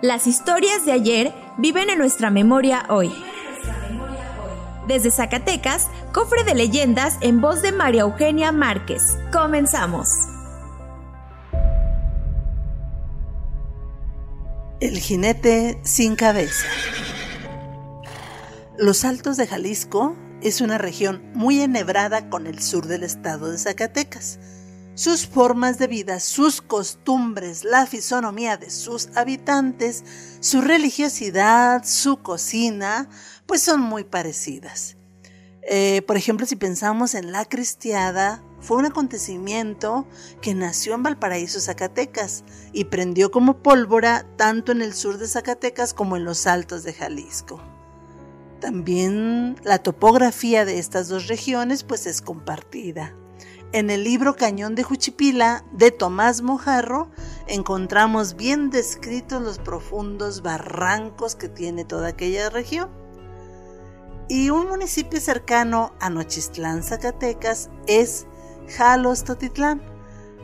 Las historias de ayer viven en nuestra memoria hoy. Desde Zacatecas, cofre de leyendas en voz de María Eugenia Márquez. Comenzamos. El jinete sin cabeza. Los Altos de Jalisco es una región muy enhebrada con el sur del estado de Zacatecas. Sus formas de vida, sus costumbres, la fisonomía de sus habitantes, su religiosidad, su cocina, pues son muy parecidas. Eh, por ejemplo, si pensamos en la cristiada, fue un acontecimiento que nació en Valparaíso, Zacatecas, y prendió como pólvora tanto en el sur de Zacatecas como en los altos de Jalisco. También la topografía de estas dos regiones pues es compartida. En el libro Cañón de Juchipila de Tomás Mojarro encontramos bien descritos los profundos barrancos que tiene toda aquella región. Y un municipio cercano a Nochistlán, Zacatecas, es Jalostotitlán,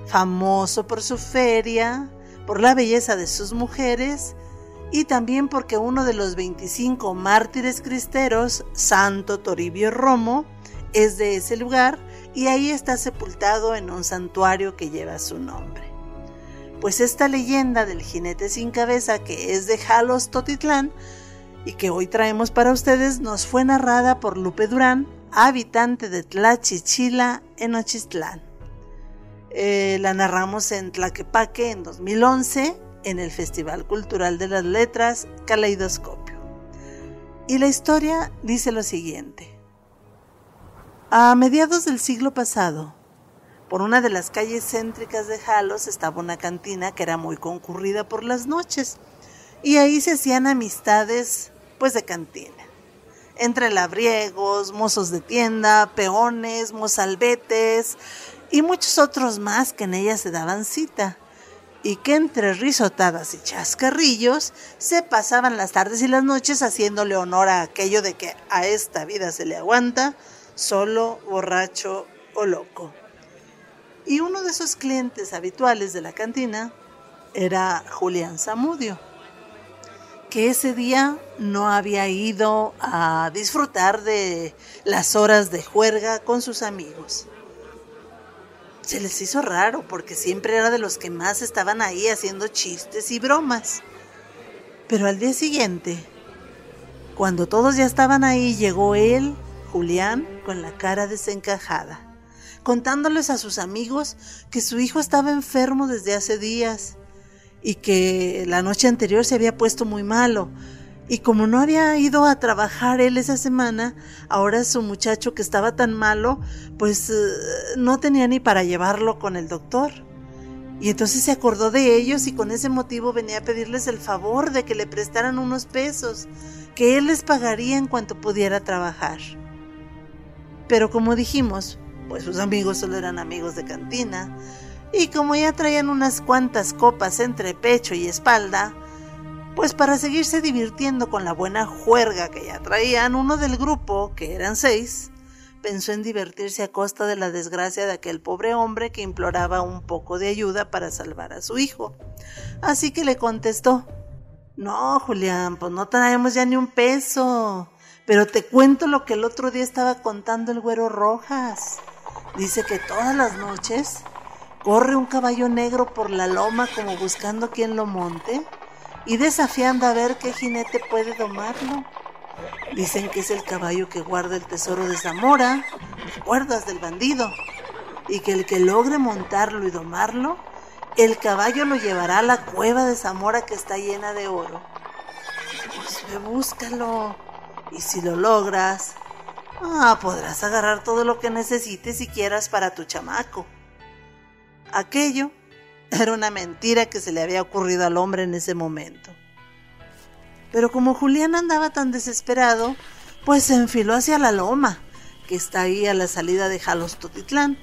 famoso por su feria, por la belleza de sus mujeres y también porque uno de los 25 mártires cristeros, Santo Toribio Romo, es de ese lugar y ahí está sepultado en un santuario que lleva su nombre. Pues esta leyenda del jinete sin cabeza que es de Jalos Totitlán y que hoy traemos para ustedes nos fue narrada por Lupe Durán, habitante de Tlachichila en Ochistlán. Eh, la narramos en Tlaquepaque en 2011 en el Festival Cultural de las Letras Caleidoscopio. Y la historia dice lo siguiente. A mediados del siglo pasado, por una de las calles céntricas de Jalos estaba una cantina que era muy concurrida por las noches y ahí se hacían amistades pues de cantina. Entre labriegos, mozos de tienda, peones, mozalbetes y muchos otros más que en ella se daban cita y que entre risotadas y chascarrillos se pasaban las tardes y las noches haciéndole honor a aquello de que a esta vida se le aguanta solo, borracho o loco. Y uno de esos clientes habituales de la cantina era Julián Zamudio, que ese día no había ido a disfrutar de las horas de juerga con sus amigos. Se les hizo raro porque siempre era de los que más estaban ahí haciendo chistes y bromas. Pero al día siguiente, cuando todos ya estaban ahí, llegó él Julián con la cara desencajada, contándoles a sus amigos que su hijo estaba enfermo desde hace días y que la noche anterior se había puesto muy malo. Y como no había ido a trabajar él esa semana, ahora su muchacho que estaba tan malo, pues eh, no tenía ni para llevarlo con el doctor. Y entonces se acordó de ellos y con ese motivo venía a pedirles el favor de que le prestaran unos pesos, que él les pagaría en cuanto pudiera trabajar. Pero como dijimos, pues sus amigos solo eran amigos de cantina, y como ya traían unas cuantas copas entre pecho y espalda, pues para seguirse divirtiendo con la buena juerga que ya traían, uno del grupo, que eran seis, pensó en divertirse a costa de la desgracia de aquel pobre hombre que imploraba un poco de ayuda para salvar a su hijo. Así que le contestó, No, Julián, pues no traemos ya ni un peso. Pero te cuento lo que el otro día estaba contando el güero Rojas. Dice que todas las noches corre un caballo negro por la loma como buscando quien lo monte y desafiando a ver qué jinete puede domarlo. Dicen que es el caballo que guarda el tesoro de Zamora, guardas del bandido, y que el que logre montarlo y domarlo, el caballo lo llevará a la cueva de Zamora que está llena de oro. Pues ve, búscalo. Y si lo logras, ah, podrás agarrar todo lo que necesites y quieras para tu chamaco. Aquello Era una mentira que se le había ocurrido al hombre en ese momento. Pero como Julián andaba tan desesperado, pues se enfiló hacia la loma, que está ahí a la salida de Jalostotitlán,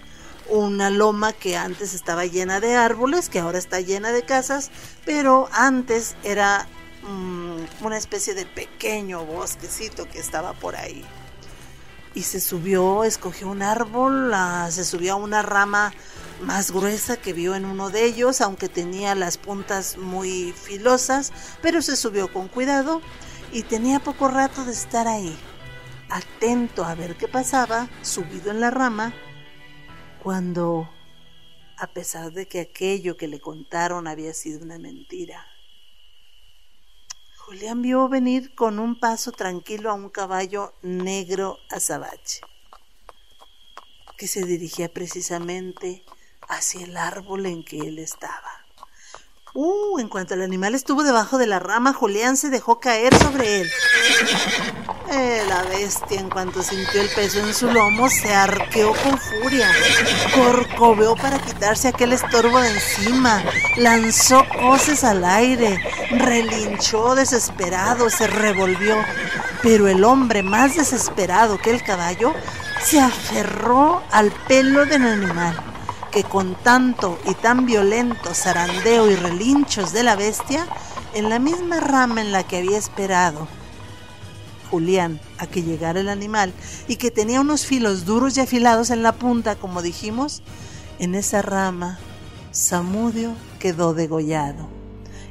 una loma que antes estaba llena de árboles, que ahora está llena de casas, pero antes era una especie de pequeño bosquecito que estaba por ahí. Y se subió, escogió un árbol, se subió a una rama más gruesa que vio en uno de ellos, aunque tenía las puntas muy filosas, pero se subió con cuidado y tenía poco rato de estar ahí, atento a ver qué pasaba, subido en la rama, cuando, a pesar de que aquello que le contaron había sido una mentira, Julián vio venir con un paso tranquilo a un caballo negro azabache, que se dirigía precisamente hacia el árbol en que él estaba. Uh, en cuanto el animal estuvo debajo de la rama, Julián se dejó caer sobre él. Eh, la bestia, en cuanto sintió el peso en su lomo, se arqueó con furia. Corcoveó para quitarse aquel estorbo de encima. Lanzó coces al aire. Relinchó desesperado, se revolvió. Pero el hombre, más desesperado que el caballo, se aferró al pelo del animal que con tanto y tan violento zarandeo y relinchos de la bestia, en la misma rama en la que había esperado Julián a que llegara el animal y que tenía unos filos duros y afilados en la punta, como dijimos, en esa rama Samudio quedó degollado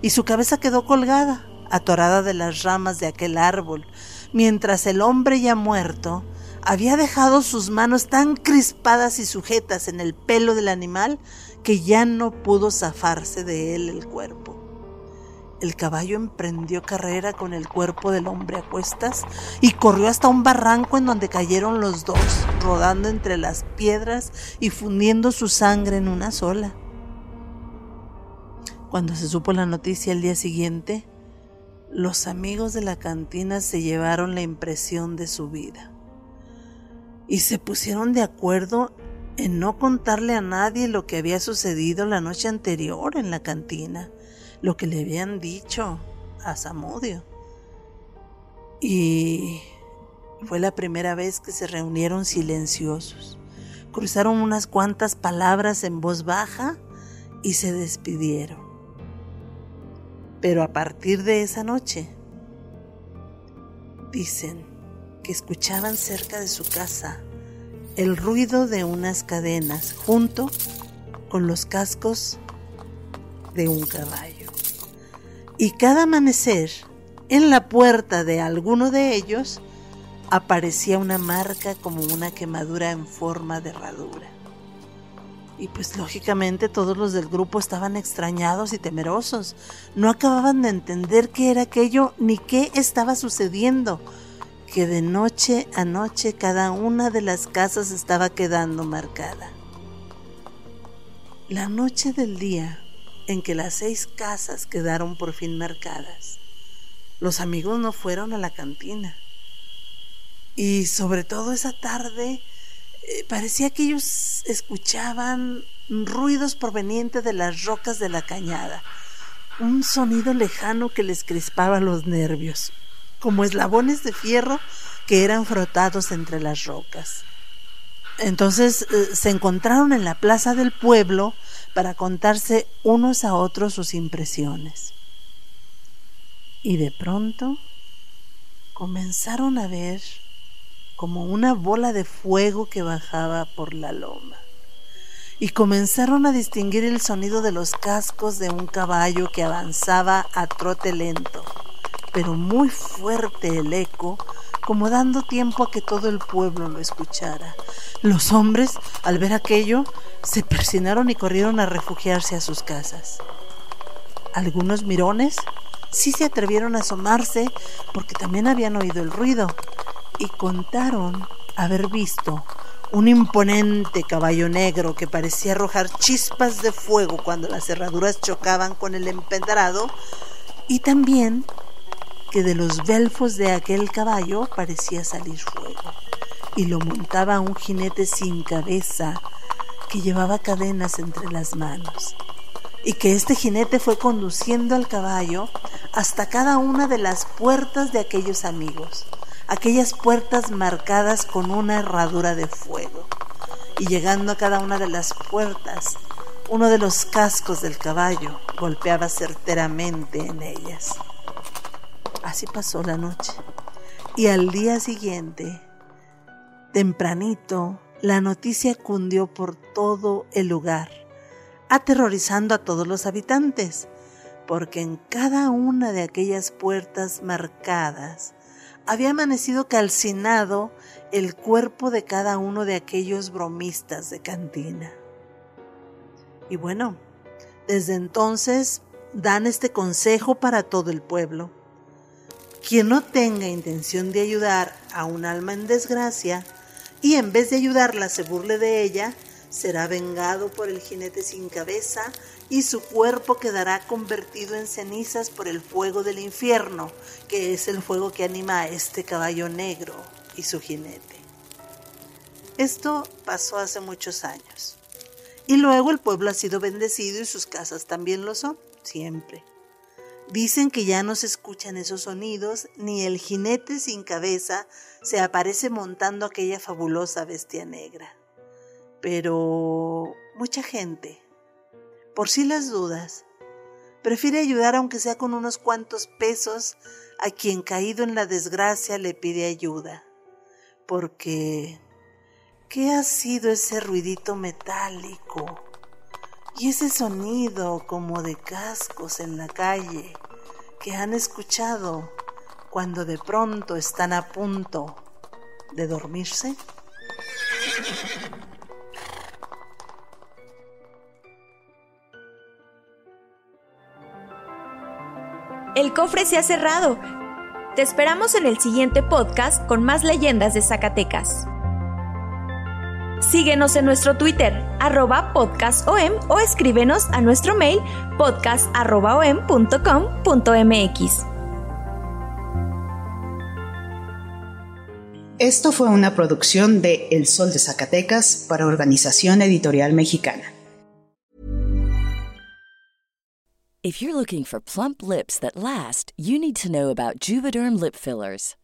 y su cabeza quedó colgada, atorada de las ramas de aquel árbol, mientras el hombre ya muerto había dejado sus manos tan crispadas y sujetas en el pelo del animal que ya no pudo zafarse de él el cuerpo. El caballo emprendió carrera con el cuerpo del hombre a cuestas y corrió hasta un barranco en donde cayeron los dos, rodando entre las piedras y fundiendo su sangre en una sola. Cuando se supo la noticia el día siguiente, los amigos de la cantina se llevaron la impresión de su vida y se pusieron de acuerdo en no contarle a nadie lo que había sucedido la noche anterior en la cantina, lo que le habían dicho a Samudio. Y fue la primera vez que se reunieron silenciosos. Cruzaron unas cuantas palabras en voz baja y se despidieron. Pero a partir de esa noche, dicen, que escuchaban cerca de su casa el ruido de unas cadenas junto con los cascos de un caballo. Y cada amanecer, en la puerta de alguno de ellos, aparecía una marca como una quemadura en forma de herradura. Y pues lógicamente todos los del grupo estaban extrañados y temerosos. No acababan de entender qué era aquello ni qué estaba sucediendo que de noche a noche cada una de las casas estaba quedando marcada. La noche del día en que las seis casas quedaron por fin marcadas, los amigos no fueron a la cantina. Y sobre todo esa tarde eh, parecía que ellos escuchaban ruidos provenientes de las rocas de la cañada, un sonido lejano que les crispaba los nervios como eslabones de fierro que eran frotados entre las rocas. Entonces eh, se encontraron en la plaza del pueblo para contarse unos a otros sus impresiones. Y de pronto comenzaron a ver como una bola de fuego que bajaba por la loma. Y comenzaron a distinguir el sonido de los cascos de un caballo que avanzaba a trote lento pero muy fuerte el eco, como dando tiempo a que todo el pueblo lo escuchara. Los hombres, al ver aquello, se persinaron y corrieron a refugiarse a sus casas. Algunos mirones sí se atrevieron a asomarse porque también habían oído el ruido y contaron haber visto un imponente caballo negro que parecía arrojar chispas de fuego cuando las cerraduras chocaban con el empedrado y también que de los belfos de aquel caballo parecía salir fuego, y lo montaba un jinete sin cabeza que llevaba cadenas entre las manos. y que este jinete fue conduciendo al caballo hasta cada una de las puertas de aquellos amigos, aquellas puertas marcadas con una herradura de fuego. Y llegando a cada una de las puertas, uno de los cascos del caballo golpeaba certeramente en ellas. Así pasó la noche. Y al día siguiente, tempranito, la noticia cundió por todo el lugar, aterrorizando a todos los habitantes, porque en cada una de aquellas puertas marcadas había amanecido calcinado el cuerpo de cada uno de aquellos bromistas de cantina. Y bueno, desde entonces dan este consejo para todo el pueblo. Quien no tenga intención de ayudar a un alma en desgracia y en vez de ayudarla se burle de ella, será vengado por el jinete sin cabeza y su cuerpo quedará convertido en cenizas por el fuego del infierno, que es el fuego que anima a este caballo negro y su jinete. Esto pasó hace muchos años. Y luego el pueblo ha sido bendecido y sus casas también lo son, siempre. Dicen que ya no se escuchan esos sonidos, ni el jinete sin cabeza se aparece montando aquella fabulosa bestia negra. Pero mucha gente, por si las dudas, prefiere ayudar aunque sea con unos cuantos pesos a quien caído en la desgracia le pide ayuda. Porque ¿Qué ha sido ese ruidito metálico? Y ese sonido como de cascos en la calle que han escuchado cuando de pronto están a punto de dormirse? El cofre se ha cerrado. Te esperamos en el siguiente podcast con más leyendas de Zacatecas. Síguenos en nuestro Twitter, arroba podcastom o escríbenos a nuestro mail podcast.om.com.mx. Esto fue una producción de El Sol de Zacatecas para Organización Editorial Mexicana. If you're looking for plump lips that last, you need to know about Juvederm lip fillers.